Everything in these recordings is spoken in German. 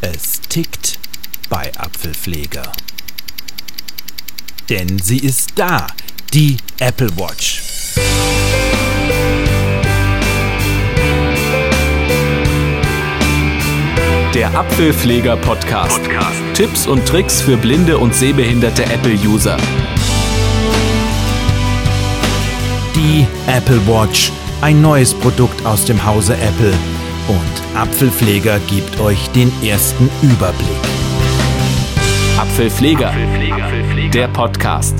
Es tickt bei Apfelpfleger. Denn sie ist da, die Apple Watch. Der Apfelpfleger Podcast. Podcast. Tipps und Tricks für blinde und sehbehinderte Apple-User. Die Apple Watch, ein neues Produkt aus dem Hause Apple. Und Apfelpfleger gibt euch den ersten Überblick. Apfelpfleger, Apfelpfleger. der Podcast.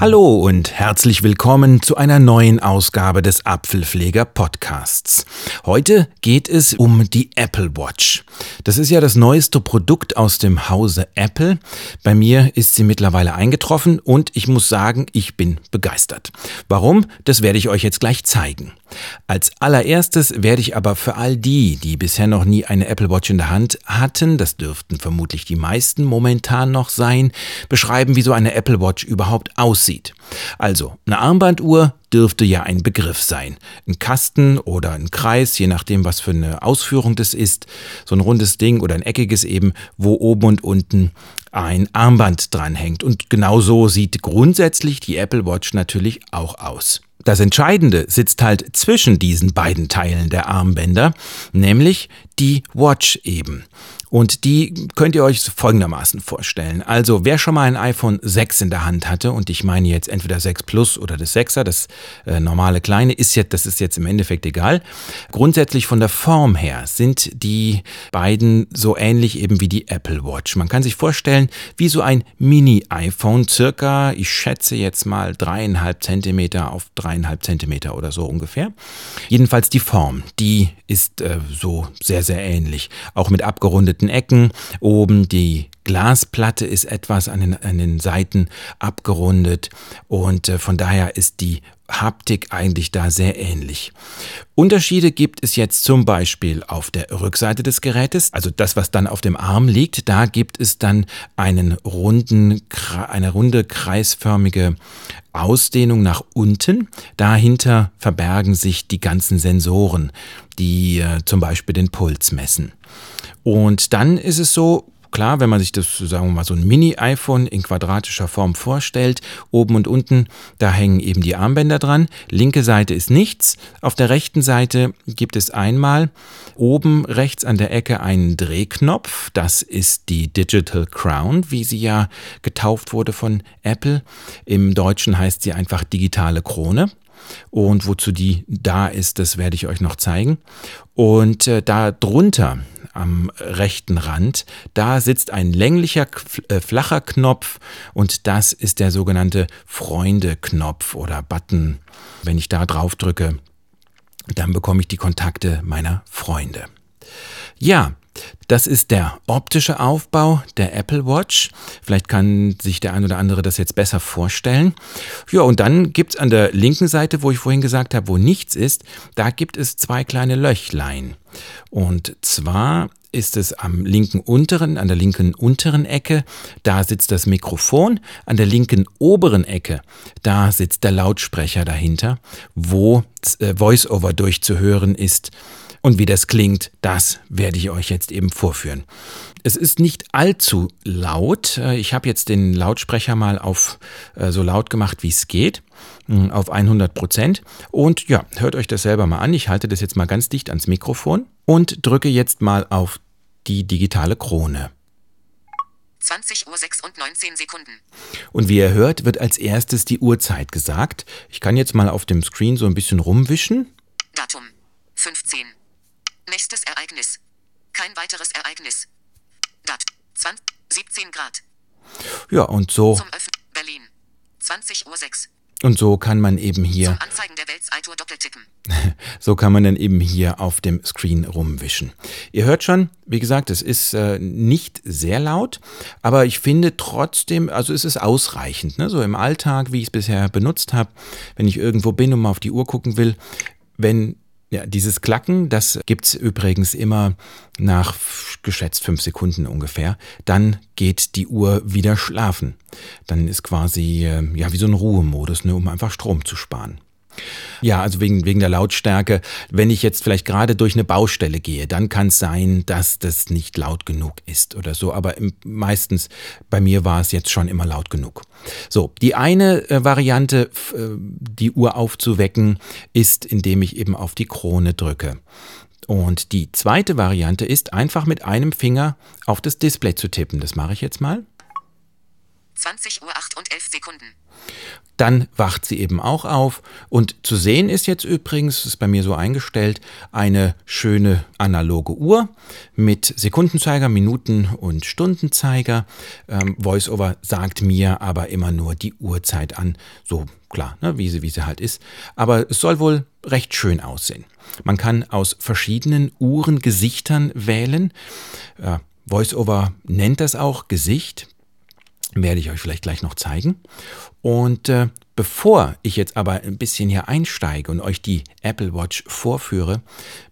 Hallo und herzlich willkommen zu einer neuen Ausgabe des Apfelpfleger Podcasts. Heute geht es um die Apple Watch. Das ist ja das neueste Produkt aus dem Hause Apple. Bei mir ist sie mittlerweile eingetroffen und ich muss sagen, ich bin begeistert. Warum? Das werde ich euch jetzt gleich zeigen. Als allererstes werde ich aber für all die, die bisher noch nie eine Apple Watch in der Hand hatten, das dürften vermutlich die meisten momentan noch sein, beschreiben, wie so eine Apple Watch überhaupt aussieht. Also, eine Armbanduhr dürfte ja ein Begriff sein. Ein Kasten oder ein Kreis, je nachdem, was für eine Ausführung das ist. So ein rundes Ding oder ein eckiges eben, wo oben und unten ein Armband dranhängt. Und genau so sieht grundsätzlich die Apple Watch natürlich auch aus. Das Entscheidende sitzt halt zwischen diesen beiden Teilen der Armbänder, nämlich die Watch eben. Und die könnt ihr euch folgendermaßen vorstellen. Also wer schon mal ein iPhone 6 in der Hand hatte, und ich meine jetzt entweder 6 Plus oder das 6er, das äh, normale kleine, ist jetzt, das ist jetzt im Endeffekt egal. Grundsätzlich von der Form her sind die beiden so ähnlich eben wie die Apple Watch. Man kann sich vorstellen, wie so ein Mini-iPhone, circa, ich schätze jetzt mal dreieinhalb Zentimeter auf dreieinhalb Zentimeter oder so ungefähr. Jedenfalls die Form, die ist äh, so sehr, sehr ähnlich. Auch mit abgerundeten gerundeten Ecken. Oben die Glasplatte ist etwas an den, an den Seiten abgerundet und äh, von daher ist die Haptik eigentlich da sehr ähnlich. Unterschiede gibt es jetzt zum Beispiel auf der Rückseite des Gerätes, also das, was dann auf dem Arm liegt, da gibt es dann einen runden, eine runde kreisförmige Ausdehnung nach unten. Dahinter verbergen sich die ganzen Sensoren, die äh, zum Beispiel den Puls messen. Und dann ist es so, Klar, wenn man sich das, sagen wir mal, so ein Mini-iPhone in quadratischer Form vorstellt, oben und unten, da hängen eben die Armbänder dran. Linke Seite ist nichts. Auf der rechten Seite gibt es einmal oben rechts an der Ecke einen Drehknopf. Das ist die Digital Crown, wie sie ja getauft wurde von Apple. Im Deutschen heißt sie einfach digitale Krone. Und wozu die da ist, das werde ich euch noch zeigen. Und äh, da drunter am rechten Rand, da sitzt ein länglicher, äh, flacher Knopf und das ist der sogenannte Freunde-Knopf oder Button. Wenn ich da drauf drücke, dann bekomme ich die Kontakte meiner Freunde. Ja, das ist der optische Aufbau der Apple Watch. Vielleicht kann sich der ein oder andere das jetzt besser vorstellen. Ja, und dann gibt es an der linken Seite, wo ich vorhin gesagt habe, wo nichts ist, da gibt es zwei kleine Löchlein. Und zwar ist es am linken unteren, an der linken unteren Ecke, da sitzt das Mikrofon, an der linken oberen Ecke, da sitzt der Lautsprecher dahinter, wo äh, Voiceover durchzuhören ist. Und wie das klingt, das werde ich euch jetzt eben vorführen. Es ist nicht allzu laut. Äh, ich habe jetzt den Lautsprecher mal auf äh, so laut gemacht, wie es geht, hm, auf 100 Prozent. Und ja, hört euch das selber mal an. Ich halte das jetzt mal ganz dicht ans Mikrofon und drücke jetzt mal auf die digitale Krone. 20 Uhr 6 und 19 Sekunden. Und wie ihr hört, wird als erstes die Uhrzeit gesagt. Ich kann jetzt mal auf dem Screen so ein bisschen rumwischen. Datum 15. Nächstes Ereignis. Kein weiteres Ereignis. Dat 20, 17 Grad. Ja, und so. Zum Öffnen. Berlin. 20 Uhr 6. Und so kann man eben hier. Zum Anzeigen der Weltseitour doppeltippen. so kann man dann eben hier auf dem Screen rumwischen. Ihr hört schon, wie gesagt, es ist äh, nicht sehr laut, aber ich finde trotzdem, also es ist ausreichend. Ne? So im Alltag, wie ich es bisher benutzt habe, wenn ich irgendwo bin und mal auf die Uhr gucken will, wenn ja, dieses Klacken, das gibt's übrigens immer nach geschätzt fünf Sekunden ungefähr. Dann geht die Uhr wieder schlafen. Dann ist quasi äh, ja wie so ein Ruhemodus, ne, um einfach Strom zu sparen. Ja, also wegen, wegen der Lautstärke. Wenn ich jetzt vielleicht gerade durch eine Baustelle gehe, dann kann es sein, dass das nicht laut genug ist oder so. Aber meistens bei mir war es jetzt schon immer laut genug. So, die eine äh, Variante, äh, die Uhr aufzuwecken, ist, indem ich eben auf die Krone drücke. Und die zweite Variante ist, einfach mit einem Finger auf das Display zu tippen. Das mache ich jetzt mal. 20 Uhr 8 und 11 Sekunden. Dann wacht sie eben auch auf. Und zu sehen ist jetzt übrigens, ist bei mir so eingestellt, eine schöne analoge Uhr mit Sekundenzeiger, Minuten- und Stundenzeiger. Ähm, VoiceOver sagt mir aber immer nur die Uhrzeit an. So klar, ne, wie, sie, wie sie halt ist. Aber es soll wohl recht schön aussehen. Man kann aus verschiedenen Uhrengesichtern wählen. Äh, VoiceOver nennt das auch Gesicht werde ich euch vielleicht gleich noch zeigen. Und äh, bevor ich jetzt aber ein bisschen hier einsteige und euch die Apple Watch vorführe,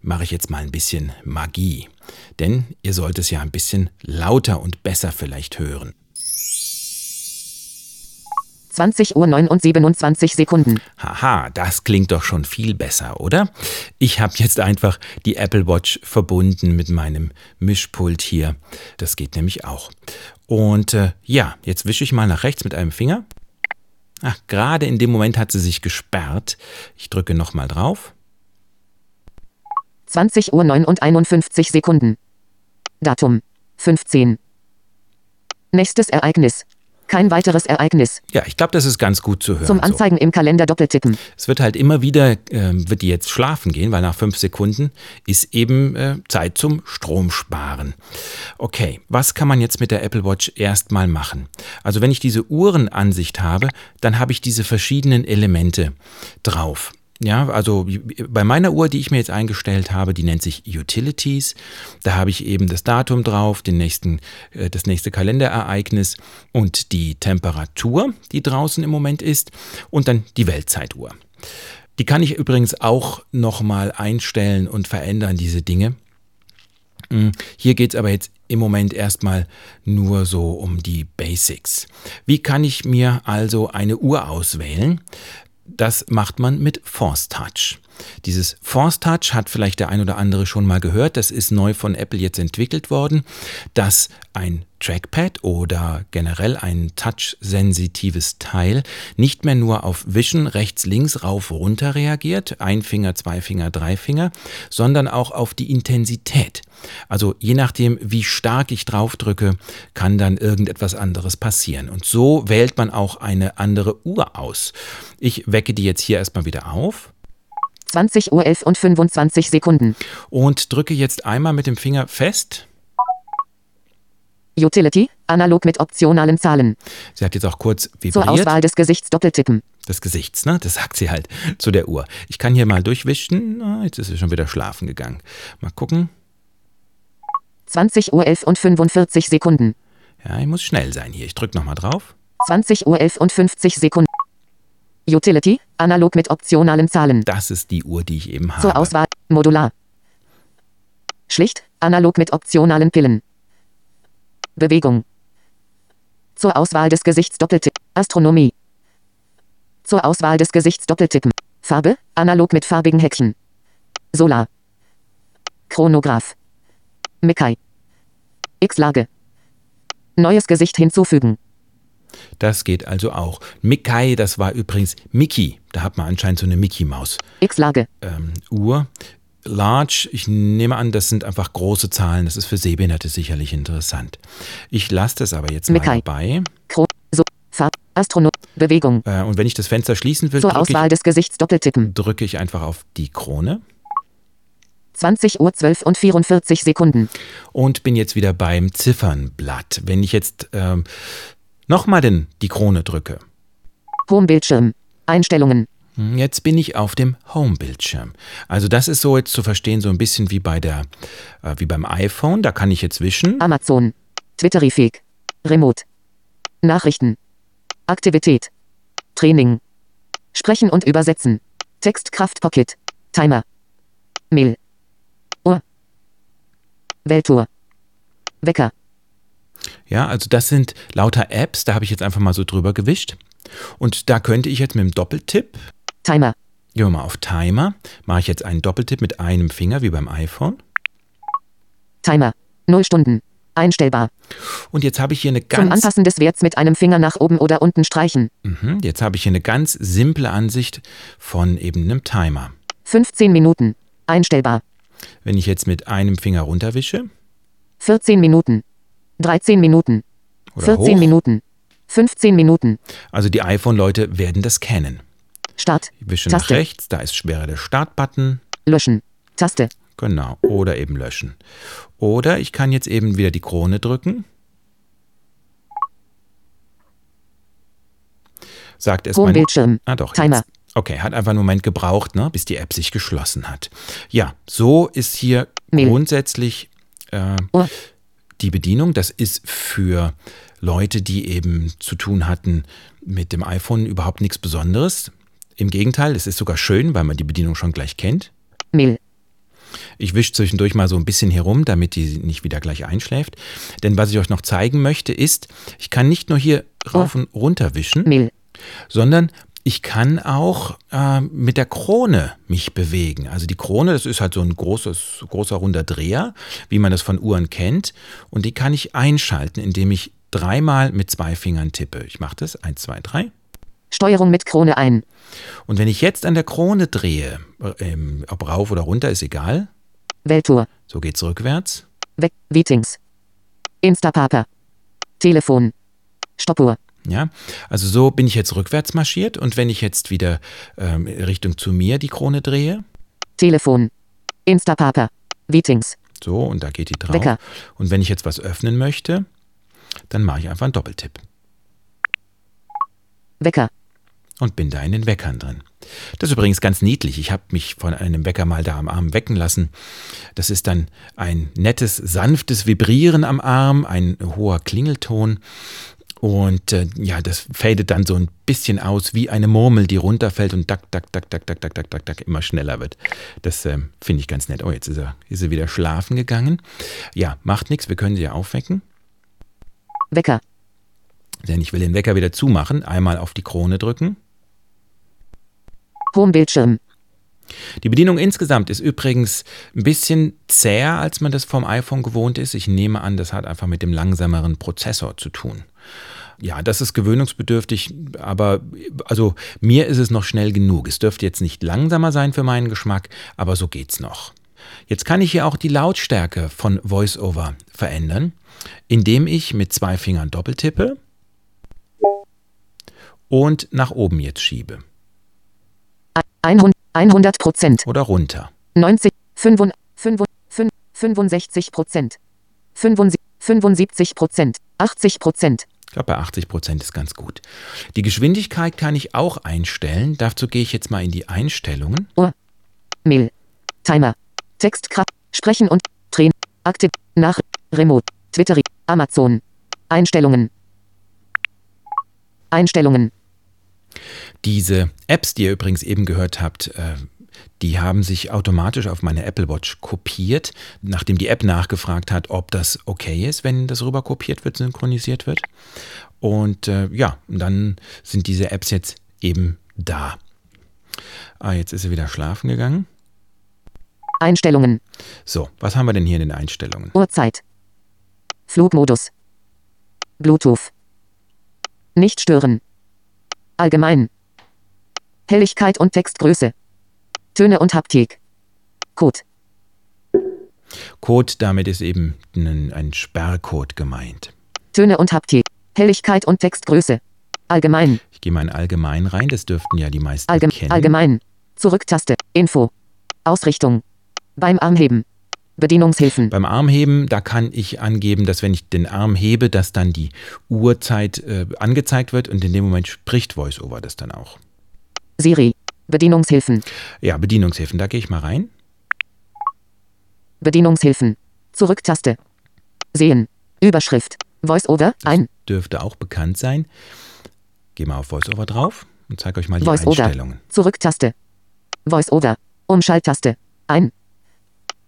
mache ich jetzt mal ein bisschen Magie. Denn ihr sollt es ja ein bisschen lauter und besser vielleicht hören. 20 Uhr 9 und 27 Sekunden. Haha, das klingt doch schon viel besser, oder? Ich habe jetzt einfach die Apple Watch verbunden mit meinem Mischpult hier. Das geht nämlich auch. Und äh, ja, jetzt wische ich mal nach rechts mit einem Finger. Ach, gerade in dem Moment hat sie sich gesperrt. Ich drücke nochmal drauf. 20 Uhr 9 und 51 Sekunden. Datum 15. Nächstes Ereignis kein weiteres Ereignis. Ja, ich glaube, das ist ganz gut zu hören. Zum Anzeigen so. im Kalender doppeltippen. Es wird halt immer wieder, äh, wird die jetzt schlafen gehen, weil nach fünf Sekunden ist eben äh, Zeit zum Stromsparen. Okay, was kann man jetzt mit der Apple Watch erstmal machen? Also wenn ich diese Uhrenansicht habe, dann habe ich diese verschiedenen Elemente drauf. Ja, also bei meiner Uhr, die ich mir jetzt eingestellt habe, die nennt sich Utilities. Da habe ich eben das Datum drauf, den nächsten, äh, das nächste Kalenderereignis und die Temperatur, die draußen im Moment ist, und dann die Weltzeituhr. Die kann ich übrigens auch nochmal einstellen und verändern, diese Dinge. Hm, hier geht es aber jetzt im Moment erstmal nur so um die Basics. Wie kann ich mir also eine Uhr auswählen? Das macht man mit Force Touch. Dieses Force Touch hat vielleicht der ein oder andere schon mal gehört. Das ist neu von Apple jetzt entwickelt worden, dass ein Trackpad oder generell ein touch-sensitives Teil nicht mehr nur auf Wischen rechts, links, rauf, runter reagiert, ein Finger, zwei Finger, drei Finger, sondern auch auf die Intensität. Also je nachdem, wie stark ich draufdrücke, kann dann irgendetwas anderes passieren. Und so wählt man auch eine andere Uhr aus. Ich wecke die jetzt hier erstmal wieder auf. 20 Uhr 11 und 25 Sekunden. Und drücke jetzt einmal mit dem Finger fest. Utility, analog mit optionalen Zahlen. Sie hat jetzt auch kurz vibriert. Zur Auswahl des Gesichts doppeltippen. Des Gesichts, ne? Das sagt sie halt zu der Uhr. Ich kann hier mal durchwischen. Jetzt ist sie schon wieder schlafen gegangen. Mal gucken. 20 Uhr 11 und 45 Sekunden. Ja, ich muss schnell sein hier. Ich drücke nochmal drauf. 20 Uhr 11 und 50 Sekunden. Utility, analog mit optionalen Zahlen. Das ist die Uhr, die ich eben habe. Zur Auswahl, modular. Schlicht, analog mit optionalen Pillen. Bewegung. Zur Auswahl des Gesichts Doppeltipp. Astronomie. Zur Auswahl des Gesichts Doppeltippen. Farbe, analog mit farbigen Häkchen. Solar. Chronograph. Mikai. X-Lage. Neues Gesicht hinzufügen. Das geht also auch. Mikai, das war übrigens Mickey. Da hat man anscheinend so eine Mickey-Maus. X-Lage. Ähm, Uhr. Large, ich nehme an, das sind einfach große Zahlen. Das ist für Sehbehinderte sicherlich interessant. Ich lasse das aber jetzt mal Mikai. dabei. Kro so Farb Astronom Bewegung. Äh, und wenn ich das Fenster schließen will, Zur drücke Auswahl ich, des Gesichts doppeltippen. drücke ich einfach auf die Krone 20 Uhr 12 und 44 Sekunden. und bin jetzt wieder beim Ziffernblatt. Wenn ich jetzt ähm, nochmal den, die Krone drücke, Homebildschirm. Einstellungen. hm, jetzt bin ich auf dem Home-Bildschirm. Also das ist so jetzt zu verstehen, so ein bisschen wie bei der, äh, wie beim iPhone. Da kann ich jetzt wischen. Amazon. Twitterifig. Remote. Nachrichten. Aktivität. Training. Sprechen und übersetzen. Textkraft Pocket. Timer. Mail. Uhr. Welttour. Wecker. Ja, also das sind lauter Apps, da habe ich jetzt einfach mal so drüber gewischt. Und da könnte ich jetzt mit dem Doppeltipp Timer. Gehen wir mal auf Timer. Mache ich jetzt einen Doppeltipp mit einem Finger wie beim iPhone. Timer. 0 Stunden. Einstellbar. Und jetzt habe ich hier eine Zum ganz Anpassen des Werts mit einem Finger nach oben oder unten streichen. Mhm, Jetzt habe ich hier eine ganz simple Ansicht von eben einem Timer. 15 Minuten. Einstellbar. Wenn ich jetzt mit einem Finger runterwische 14 Minuten. 13 Minuten. oder 14 hoch, Minuten. 15 Minuten. also die iPhone-Leute werden das kennen. Start. Ich wische nach rechts, da ist schwerer der Startbutton, Löschen. Taste. genau, oder eben löschen. Oder ich kann jetzt eben wieder die Krone drücken. Sagt es mein Homebildschirm. Ah doch. Timer. Jetzt. Okay, hat einfach einen Moment gebraucht, ne, bis die App sich geschlossen hat. Ja, so ist hier Mail. grundsätzlich äh. Die Bedienung. Das ist für Leute, die eben zu tun hatten mit dem iPhone überhaupt nichts Besonderes. Im Gegenteil, es ist sogar schön, weil man die Bedienung schon gleich kennt. Mail. Ich wische zwischendurch mal so ein bisschen herum, damit die nicht wieder gleich einschläft. Denn was ich euch noch zeigen möchte, ist, ich kann nicht nur hier rauf und runter wischen, Mail. sondern ich kann auch äh, mit der Krone mich bewegen. Also die Krone, das ist halt so ein großes, großer runder Dreher, wie man das von Uhren kennt. Und die kann ich einschalten, indem ich dreimal mit zwei Fingern tippe. Ich mache das, eins, zwei, drei. Steuerung mit Krone ein. Und wenn ich jetzt an der Krone drehe, äh, ähm, ob rauf oder runter, ist egal. Welttour. So geht's rückwärts. Weg. Meetings. Instapaper. Telefon. Stoppuhr. Ja, also so bin ich jetzt rückwärts marschiert und wenn ich jetzt wieder ähm, Richtung zu mir die Krone drehe, Telefon. Instapaper. Meetings. so und da geht die drauf. Wecker. Und wenn ich jetzt was öffnen möchte, dann mache ich einfach einen Doppeltipp Wecker. und bin da in den Weckern drin. Das ist übrigens ganz niedlich. Ich habe mich von einem Wecker mal da am Arm wecken lassen. Das ist dann ein nettes, sanftes Vibrieren am Arm, ein hoher Klingelton. Und äh, ja, das fadet dann so ein bisschen aus wie eine Murmel, die runterfällt und dack, dack, dack, dack, dack, dack, dack, dack, dack immer schneller wird. Das ähm, finde ich ganz nett. Oh, jetzt ist er, ist er wieder schlafen gegangen. Ja, macht nichts, wir können sie ja aufwecken. Wecker. Denn ich will den Wecker wieder zumachen. Einmal auf die Krone drücken. Homebildschirm. Die Bedienung insgesamt ist übrigens ein bisschen zäher, als man das vom iPhone gewohnt ist. Ich nehme an, das hat einfach mit dem langsameren Prozessor zu tun. Ja, das ist gewöhnungsbedürftig, aber also mir ist es noch schnell genug. Es dürfte jetzt nicht langsamer sein für meinen Geschmack, aber so geht's noch. Jetzt kann ich hier auch die Lautstärke von VoiceOver verändern, indem ich mit zwei Fingern doppeltippe und nach oben jetzt schiebe 100 100 Prozent. oder runter. 90, 65, 65 Prozent. 75 Prozent. 80 Prozent. Ich glaube, bei 80 Prozent ist ganz gut. Die Geschwindigkeit kann ich auch einstellen. Dazu gehe ich jetzt mal in die Einstellungen. Ohr. Mail. Timer. Textkraft. Sprechen und Drehen. Aktiv. Nach. Remote. Twitter. Amazon. Einstellungen. Einstellungen. Diese Apps, die ihr übrigens eben gehört habt, äh, die haben sich automatisch auf meine Apple Watch kopiert, nachdem die App nachgefragt hat, ob das okay ist, wenn das rüber kopiert wird, synchronisiert wird. Und äh, ja, dann sind diese Apps jetzt eben da. Ah, jetzt ist sie wieder schlafen gegangen. Einstellungen. So, was haben wir denn hier in den Einstellungen? Uhrzeit. Flugmodus. Bluetooth. Nicht stören. Allgemein. Helligkeit und Textgröße. Töne und Haptik. Code. Code, damit ist eben ein, ein Sperrcode gemeint. Töne und Haptik. Helligkeit und Textgröße. Allgemein. Ich gehe mal in Allgemein rein, das dürften ja die meisten Allgem kennen. allgemein. Zurücktaste. Info. Ausrichtung. Beim Armheben. Bedienungshilfen. Beim Armheben, da kann ich angeben, dass wenn ich den Arm hebe, dass dann die Uhrzeit äh, angezeigt wird und in dem Moment spricht VoiceOver das dann auch. Siri. Bedienungshilfen. Ja, Bedienungshilfen, da gehe ich mal rein. Bedienungshilfen. Zurücktaste. Sehen. Überschrift. Voice-over. Ein. Dürfte auch bekannt sein. Gehe mal auf VoiceOver drauf und zeige euch mal die Voice-over. Einstellungen. Zurücktaste. Voice-over. Umschalttaste. Ein.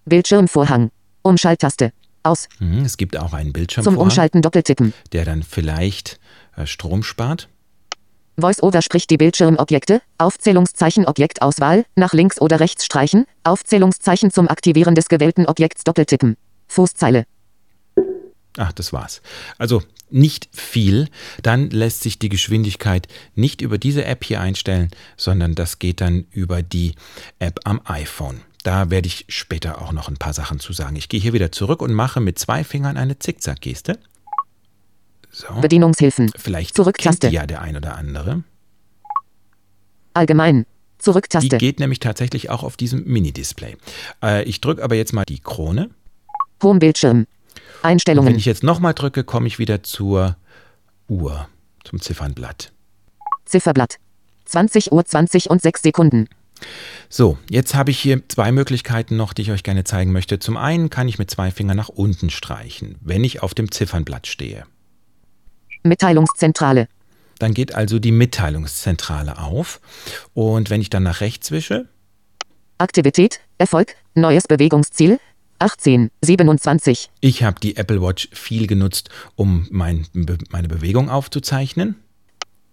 Bildschirmvorhang. Umschalttaste. Aus. Mhm, es gibt auch einen Zum Bildschirmvorhang, Umschalten doppeltippen. der dann vielleicht äh, Strom spart. VoiceOver spricht die Bildschirmobjekte, Aufzählungszeichen Objektauswahl, nach links oder rechts streichen, Aufzählungszeichen zum Aktivieren des gewählten Objekts doppeltippen. Fußzeile. Ach, das war's. Also nicht viel. Dann lässt sich die Geschwindigkeit nicht über diese App hier einstellen, sondern das geht dann über die App am iPhone. Da werde ich später auch noch ein paar Sachen zu sagen. Ich gehe hier wieder zurück und mache mit zwei Fingern eine Zickzack-Geste. So. Bedienungshilfen. Vielleicht Zurücktaste. ja der ein oder andere. Allgemein. Zurücktaste. Die geht nämlich tatsächlich auch auf diesem Mini-Display. Äh, ich drücke aber jetzt mal die Krone. Homebildschirm. Einstellungen. Wenn ich jetzt nochmal drücke, komme ich wieder zur Uhr, zum Ziffernblatt. Zifferblatt. 20 Uhr 20 und 6 Sekunden. So, jetzt habe ich hier zwei Möglichkeiten noch, die ich euch gerne zeigen möchte. Zum einen kann ich mit zwei Fingern nach unten streichen, wenn ich auf dem Ziffernblatt stehe. Mitteilungszentrale. Dann geht also die Mitteilungszentrale auf. Und wenn ich dann nach rechts wische, Aktivität, Erfolg, neues Bewegungsziel, 18, 27. ich habe die Apple Watch viel genutzt, um mein, Be- meine Bewegung aufzuzeichnen.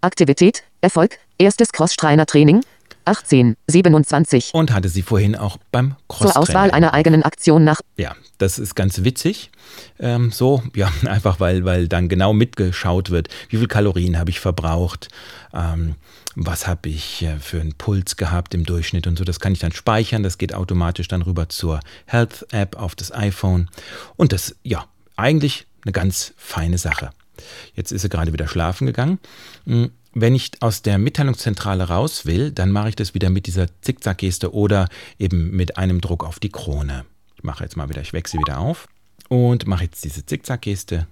Aktivität, Erfolg, erstes Cross-Schreiner-Training, 18, 27. Und hatte sie vorhin auch beim cross Zur Auswahl einer eigenen Aktion nach Ja, das ist ganz witzig. Ähm, so, ja, einfach weil, weil dann genau mitgeschaut wird, wie viel Kalorien habe ich verbraucht, ähm, was habe ich äh, für einen Puls gehabt im Durchschnitt und so. Das kann ich dann speichern. Das geht automatisch dann rüber zur Health-App auf das iPhone. Und das, ja, eigentlich eine ganz feine Sache. Jetzt ist sie gerade wieder schlafen gegangen. Wenn ich aus der Mitteilungszentrale raus will, dann mache ich das wieder mit dieser Zickzack-Geste oder eben mit einem Druck auf die Krone. Ich mache jetzt mal wieder, ich wechsle wieder auf und mache jetzt diese Zickzack-Geste.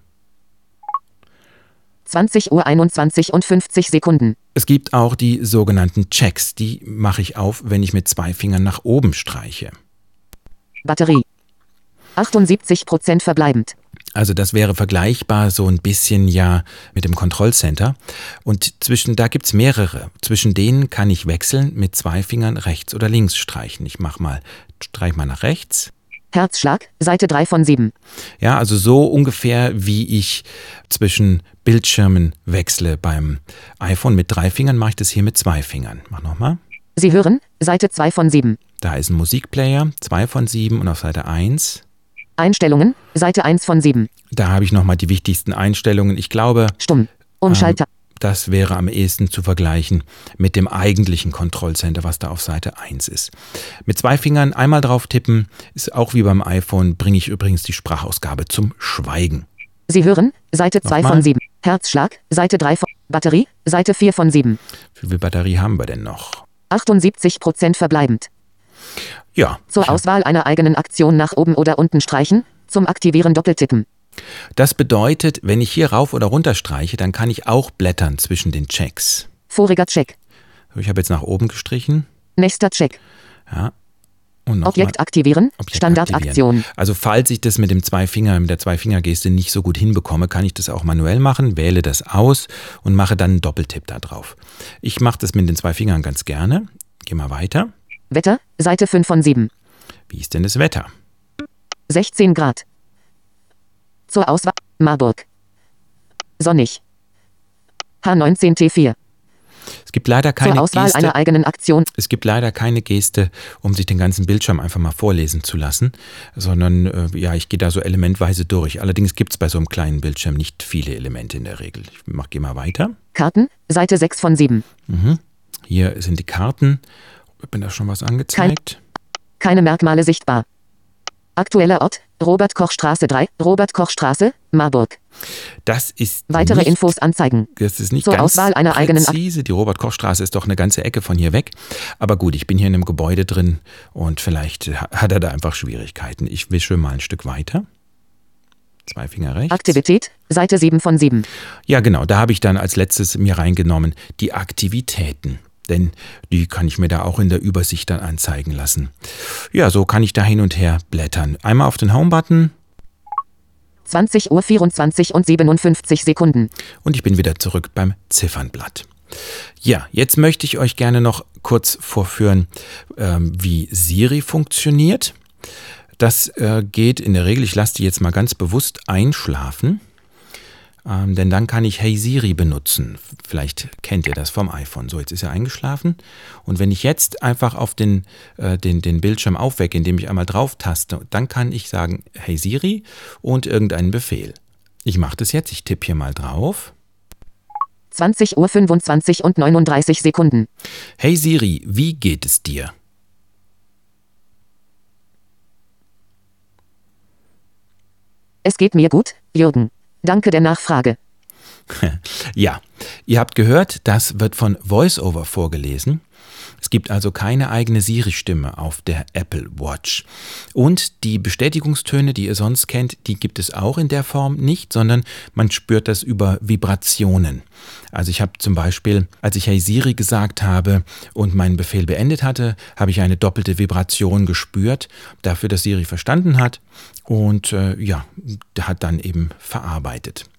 20 Uhr 21 und 50 Sekunden. Es gibt auch die sogenannten Checks, die mache ich auf, wenn ich mit zwei Fingern nach oben streiche. Batterie. 78% verbleibend. Also das wäre vergleichbar so ein bisschen ja mit dem Kontrollcenter. Und zwischen, da gibt's mehrere. Zwischen denen kann ich wechseln mit zwei Fingern rechts oder links streichen. Ich mach mal, streich mal nach rechts. Herzschlag, Seite 3 von 7. Ja, also so ungefähr wie ich zwischen Bildschirmen wechsle beim iPhone mit drei Fingern, mache ich das hier mit zwei Fingern. Mach nochmal. Sie hören, Seite 2 von 7. Da ist ein Musikplayer, zwei von sieben und auf Seite 1, Einstellungen, Seite 1 von 7. da habe ich nochmal die wichtigsten Einstellungen. Ich glaube, Stumm. Umschalter. das wäre am ehesten zu vergleichen mit dem eigentlichen Kontrollcenter, was da auf Seite 1 ist. Mit zwei Fingern einmal drauf tippen, ist auch wie beim iPhone, bringe ich übrigens die Sprachausgabe zum Schweigen. Sie hören, Seite 2 Nochmal. von 7. Herzschlag, Seite 3 von Batterie, Seite 4 von 7. Wie viel Batterie haben wir denn noch? 78% verbleibend. Ja, Zur Auswahl einer eigenen Aktion nach oben oder unten streichen, zum Aktivieren doppeltippen. das bedeutet, wenn ich hier rauf oder runter streiche, dann kann ich auch blättern zwischen den Checks. Voriger Check. Ich habe jetzt nach oben gestrichen. Nächster Check. Ja. Und noch Objekt mal aktivieren. Objekt Standardaktion. aktivieren. Also falls ich das mit dem zwei Finger, mit der Zwei-Finger-Geste nicht so gut hinbekomme, kann ich das auch manuell machen, wähle das aus und mache dann einen Doppeltipp da drauf. Ich mache das mit den zwei Fingern ganz gerne. Geh mal weiter. Wetter, Seite 5 von 7. Wie ist denn das Wetter? 16 Grad. Zur Auswahl Marburg. Sonnig. H19 T4. Es gibt leider keine Zur Auswahl Geste. einer eigenen Aktion. Es gibt leider keine Geste, um sich den ganzen Bildschirm einfach mal vorlesen zu lassen, sondern äh, ja, ich gehe da so elementweise durch. Allerdings gibt es bei so einem kleinen Bildschirm nicht viele Elemente in der Regel. Ich mach, geh mal weiter. Karten, Seite 6 von 7. Hier sind die Karten. Wird mir da schon was angezeigt? Keine Merkmale sichtbar. Aktueller Ort, Robert-Koch-Straße 3, Robert-Koch-Straße, Marburg. Das ist Weitere nicht, Infos anzeigen. Das ist nicht Zur ganz Auswahl einer eigenen Ak- präzise. Die Robert-Koch-Straße ist doch eine ganze Ecke von hier weg. Aber gut, ich bin hier in einem Gebäude drin und vielleicht ha- hat er da einfach Schwierigkeiten. Ich wische mal ein Stück weiter. Zwei Finger rechts. Aktivität, Seite 7 von 7. Ja, genau. Da habe ich dann als letztes mir reingenommen die Aktivitäten. Denn die kann ich mir da auch in der Übersicht dann anzeigen lassen. Ja, so kann ich da hin und her blättern. Einmal auf den Home-Button 20 Uhr 24 und 57 Sekunden. und ich bin wieder zurück beim Ziffernblatt. Ja, jetzt möchte ich euch gerne noch kurz vorführen, ähm, wie Siri funktioniert. Das äh, geht in der Regel, ich lasse die jetzt mal ganz bewusst einschlafen. Ähm, denn dann kann ich Hey Siri benutzen. Vielleicht kennt ihr das vom iPhone. So, jetzt ist er eingeschlafen. Und wenn ich jetzt einfach auf den, äh, den, den Bildschirm aufwecke, indem ich einmal drauf taste, dann kann ich sagen Hey Siri und irgendeinen Befehl. Ich mache das jetzt. Ich tippe hier mal drauf. 20 Uhr 25 und 39 Sekunden. Hey Siri, wie geht es dir? Es geht mir gut, Jürgen. Danke der Nachfrage. ja, ihr habt gehört, das wird von VoiceOver vorgelesen. Es gibt also keine eigene Siri-Stimme auf der Apple Watch. Und die Bestätigungstöne, die ihr sonst kennt, die gibt es auch in der Form nicht, sondern man spürt das über Vibrationen. Also ich habe zum Beispiel, als ich Hey Siri gesagt habe und meinen Befehl beendet hatte, habe ich eine doppelte Vibration gespürt, dafür, dass Siri verstanden hat und äh, ja, hat dann eben verarbeitet.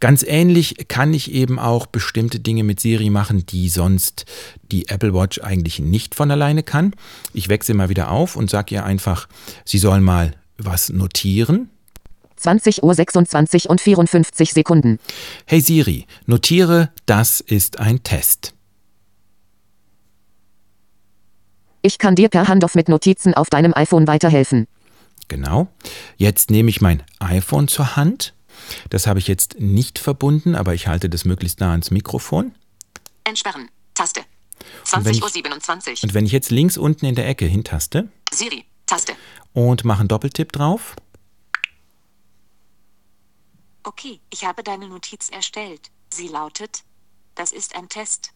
Ganz ähnlich kann ich eben auch bestimmte Dinge mit Siri machen, die sonst die Apple Watch eigentlich nicht von alleine kann. Ich wechsle mal wieder auf und sage ihr einfach, sie soll mal was notieren. 20 Uhr 26 und 54 Sekunden. Hey Siri, notiere, das ist ein Test. Ich kann dir per Handoff mit Notizen auf deinem iPhone weiterhelfen. Genau. Jetzt nehme ich mein iPhone zur Hand. Das habe ich jetzt nicht verbunden, aber ich halte das möglichst nah ans Mikrofon. Entsperren. Taste. 20.27 Uhr 27. Und wenn ich jetzt links unten in der Ecke hintaste. Siri. Taste. Und mache einen Doppeltipp drauf. Okay, ich habe deine Notiz erstellt. Sie lautet, das ist ein Test.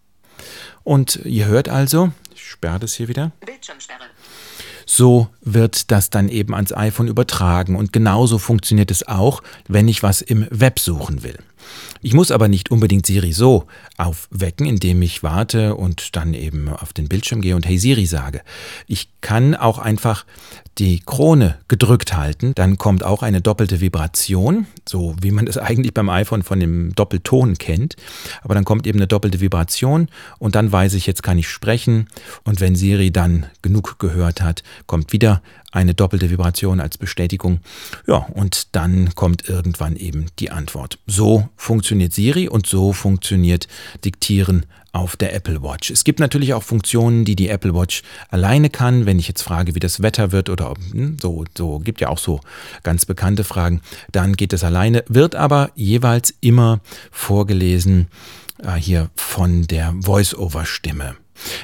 Und ihr hört also, ich sperre das hier wieder. Bildschirmsperre. So wird das dann eben ans iPhone übertragen und genauso funktioniert es auch, wenn ich was im Web suchen will. Ich muss aber nicht unbedingt Siri so aufwecken, indem ich warte und dann eben auf den Bildschirm gehe und Hey Siri sage. Ich kann auch einfach die Krone gedrückt halten, dann kommt auch eine doppelte Vibration, so wie man es eigentlich beim iPhone von dem Doppelton kennt. Aber dann kommt eben eine doppelte Vibration und dann weiß ich, jetzt kann ich sprechen. Und wenn Siri dann genug gehört hat, kommt wieder eine doppelte Vibration als Bestätigung. Ja, und dann kommt irgendwann eben die Antwort. So funktioniert Siri und so funktioniert Diktieren auf der Apple Watch. Es gibt natürlich auch Funktionen, die die Apple Watch alleine kann. Wenn ich jetzt frage, wie das Wetter wird oder hm, so, so gibt ja auch so ganz bekannte Fragen, dann geht es alleine, wird aber jeweils immer vorgelesen äh, hier von der Voice-Over-Stimme.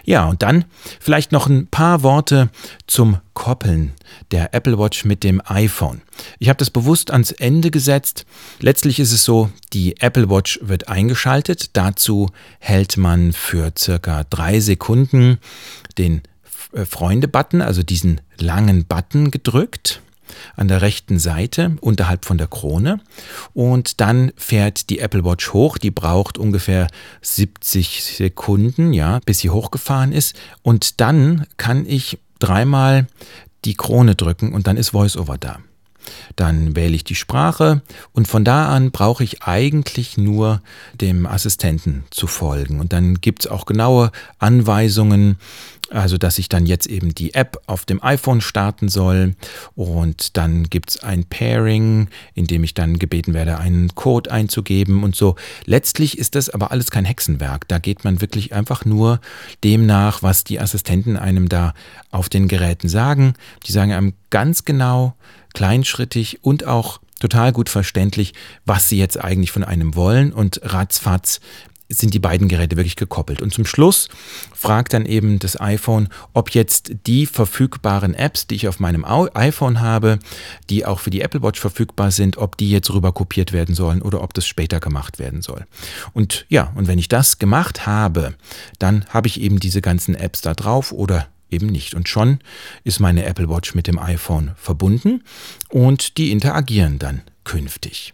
Ja, und dann vielleicht noch ein paar Worte zum Koppeln der Apple Watch mit dem iPhone. Ich habe das bewusst ans Ende gesetzt. Letztlich ist es so, die Apple Watch wird eingeschaltet. Dazu hält man für circa drei Sekunden den äh, Freunde-Button, also diesen langen Button gedrückt an der rechten Seite unterhalb von der Krone. Und dann fährt die Apple Watch hoch, die braucht ungefähr 70 Sekunden, ja, bis sie hochgefahren ist. Und dann kann ich dreimal die Krone drücken und dann ist VoiceOver da. Dann wähle ich die Sprache und von da an brauche ich eigentlich nur dem Assistenten zu folgen. Und dann gibt es auch genaue Anweisungen, also dass ich dann jetzt eben die App auf dem iPhone starten soll und dann gibt es ein Pairing, in dem ich dann gebeten werde, einen Code einzugeben und so. Letztlich ist das aber alles kein Hexenwerk. Da geht man wirklich einfach nur dem nach, was die Assistenten einem da auf den Geräten sagen. Die sagen einem ganz genau, kleinschrittig und auch total gut verständlich, was sie jetzt eigentlich von einem wollen und ratzfatz sind die beiden Geräte wirklich gekoppelt. Und zum Schluss fragt dann eben das iPhone, ob jetzt die verfügbaren Apps, die ich auf meinem iPhone habe, die auch für die Apple Watch verfügbar sind, ob die jetzt rüber kopiert werden sollen oder ob das später gemacht werden soll. Und ja, und wenn ich das gemacht habe, dann habe ich eben diese ganzen Apps da drauf oder eben nicht. Und schon ist meine Apple Watch mit dem iPhone verbunden und die interagieren dann künftig.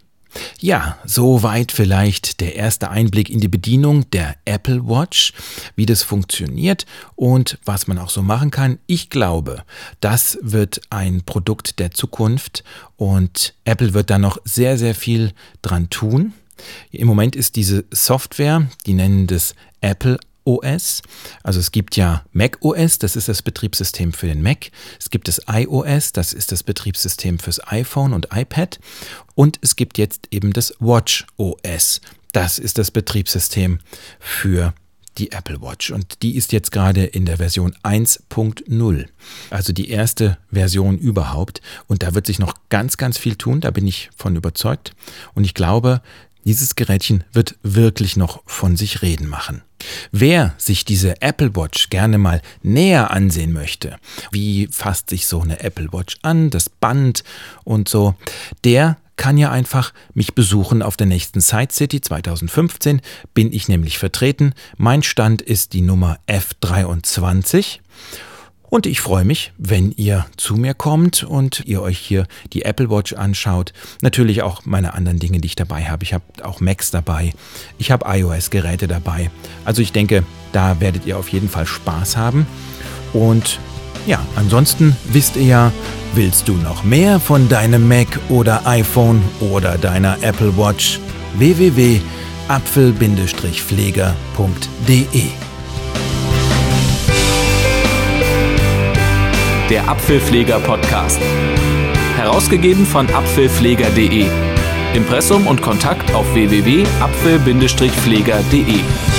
Ja, soweit vielleicht der erste Einblick in die Bedienung der Apple Watch, wie das funktioniert und was man auch so machen kann. Ich glaube, das wird ein Produkt der Zukunft und Apple wird da noch sehr, sehr viel dran tun. Im Moment ist diese Software, die nennen das Apple OS. Also es gibt ja Mac OS, das ist das Betriebssystem für den Mac. Es gibt das iOS, das ist das Betriebssystem fürs iPhone und iPad. Und es gibt jetzt eben das Watch OS. Das ist das Betriebssystem für die Apple Watch und die ist jetzt gerade in der Version 1.0, also die erste Version überhaupt und da wird sich noch ganz, ganz viel tun, da bin ich von überzeugt und ich glaube, dieses Gerätchen wird wirklich noch von sich reden machen. Wer sich diese Apple Watch gerne mal näher ansehen möchte, wie fasst sich so eine Apple Watch an, das Band und so, der kann ja einfach mich besuchen auf der nächsten Side City 2015. Bin ich nämlich vertreten. Mein Stand ist die Nummer F23. Und ich freue mich, wenn ihr zu mir kommt und ihr euch hier die Apple Watch anschaut. Natürlich auch meine anderen Dinge, die ich dabei habe. Ich habe auch Macs dabei. Ich habe iOS-Geräte dabei. Also ich denke, da werdet ihr auf jeden Fall Spaß haben. Und ja, ansonsten wisst ihr ja, willst du noch mehr von deinem Mac oder iPhone oder deiner Apple Watch? www.apfel-pfleger.de Der Apfelpfleger Podcast. Herausgegeben von apfelpfleger.de. Impressum und Kontakt auf www.apfel-pfleger.de.